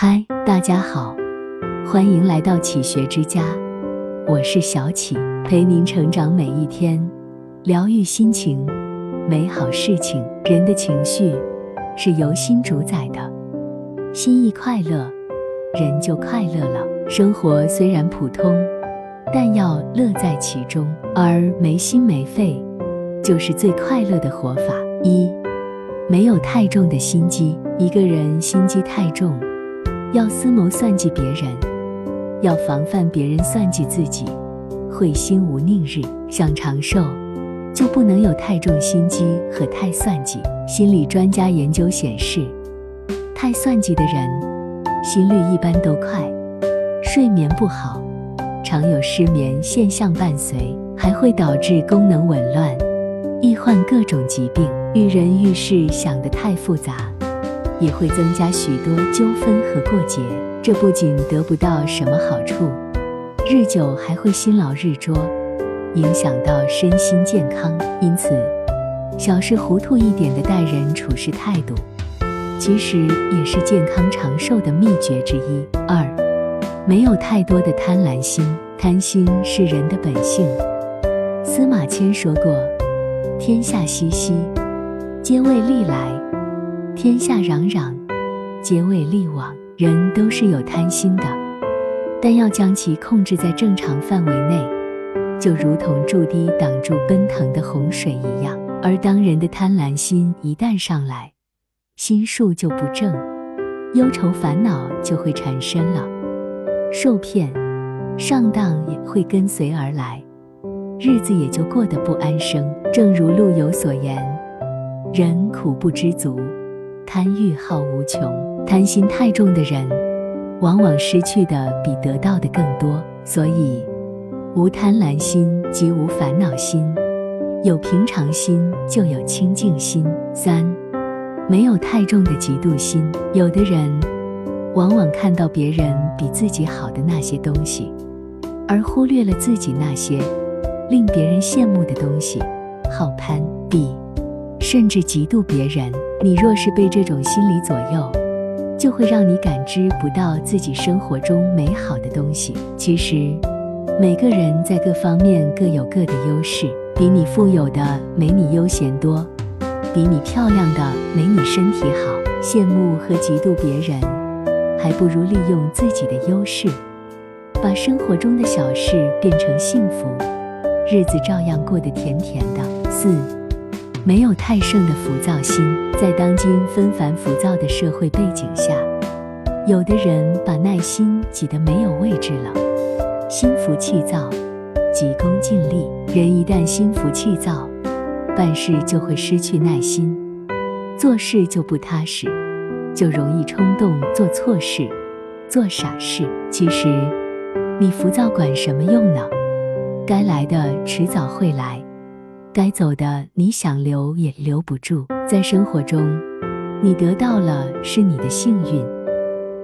嗨，大家好，欢迎来到启学之家，我是小启，陪您成长每一天，疗愈心情，美好事情。人的情绪是由心主宰的，心一快乐，人就快乐了。生活虽然普通，但要乐在其中，而没心没肺，就是最快乐的活法。一，没有太重的心机。一个人心机太重，要思谋算计别人，要防范别人算计自己，会心无宁日。想长寿，就不能有太重心机和太算计。心理专家研究显示，太算计的人，心率一般都快，睡眠不好，常有失眠现象伴随，还会导致功能紊乱，易患各种疾病。遇人遇事想得太复杂。也会增加许多纠纷和过节，这不仅得不到什么好处，日久还会心劳日拙，影响到身心健康。因此，小事糊涂一点的待人处事态度，其实也是健康长寿的秘诀之一。二，没有太多的贪婪心，贪心是人的本性。司马迁说过：“天下熙熙，皆为利来。”天下攘攘，皆为利往。人都是有贪心的，但要将其控制在正常范围内，就如同筑堤挡住奔腾的洪水一样。而当人的贪婪心一旦上来，心术就不正，忧愁烦恼就会产生了，受骗、上当也会跟随而来，日子也就过得不安生。正如陆游所言：“人苦不知足。”贪欲好无穷，贪心太重的人，往往失去的比得到的更多。所以，无贪婪心即无烦恼心，有平常心就有清净心。三，没有太重的嫉妒心。有的人，往往看到别人比自己好的那些东西，而忽略了自己那些令别人羡慕的东西，好攀比。甚至嫉妒别人，你若是被这种心理左右，就会让你感知不到自己生活中美好的东西。其实，每个人在各方面各有各的优势，比你富有的没你悠闲多，比你漂亮的没你身体好。羡慕和嫉妒别人，还不如利用自己的优势，把生活中的小事变成幸福，日子照样过得甜甜的。四。没有太盛的浮躁心，在当今纷繁浮躁的社会背景下，有的人把耐心挤得没有位置了，心浮气躁，急功近利。人一旦心浮气躁，办事就会失去耐心，做事就不踏实，就容易冲动做错事，做傻事。其实，你浮躁管什么用呢？该来的迟早会来。该走的，你想留也留不住。在生活中，你得到了是你的幸运，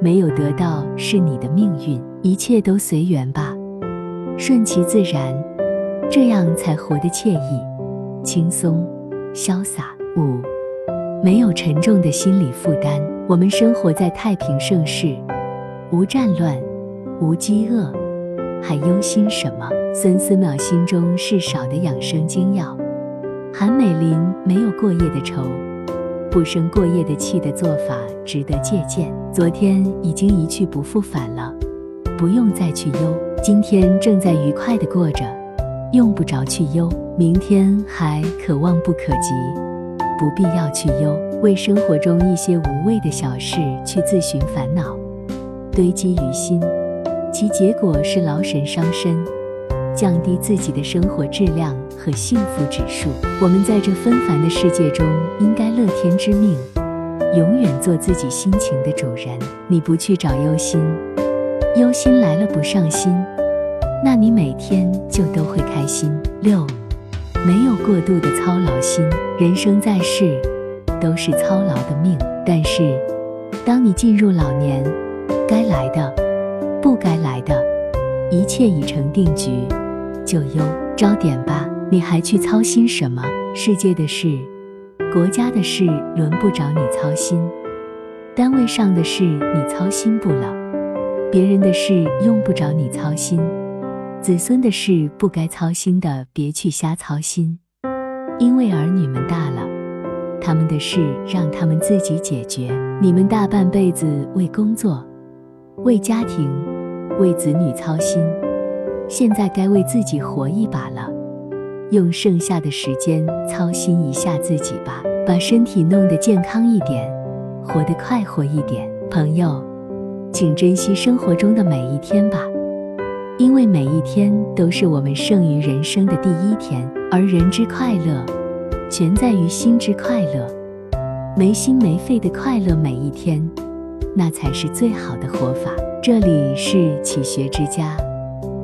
没有得到是你的命运。一切都随缘吧，顺其自然，这样才活得惬意、轻松、潇洒。五，没有沉重的心理负担。我们生活在太平盛世，无战乱，无饥饿，还忧心什么？孙思邈心中事少的养生精要。韩美林没有过夜的愁，不生过夜的气的做法值得借鉴。昨天已经一去不复返了，不用再去忧。今天正在愉快的过着，用不着去忧。明天还可望不可及，不必要去忧。为生活中一些无谓的小事去自寻烦恼，堆积于心，其结果是劳神伤身。降低自己的生活质量和幸福指数。我们在这纷繁的世界中，应该乐天知命，永远做自己心情的主人。你不去找忧心，忧心来了不上心，那你每天就都会开心。六，没有过度的操劳心。人生在世，都是操劳的命。但是，当你进入老年，该来的，不该来的，一切已成定局。就忧招点吧，你还去操心什么？世界的事，国家的事，轮不着你操心。单位上的事你操心不了，别人的事用不着你操心，子孙的事不该操心的别去瞎操心，因为儿女们大了，他们的事让他们自己解决。你们大半辈子为工作、为家庭、为子女操心，现在该为自己活一把了，用剩下的时间操心一下自己吧，把身体弄得健康一点。活得快活一点，朋友，请珍惜生活中的每一天吧，因为每一天都是我们剩余人生的第一天。而人之快乐，全在于心之快乐，没心没肺的快乐每一天，那才是最好的活法。这里是启学之家，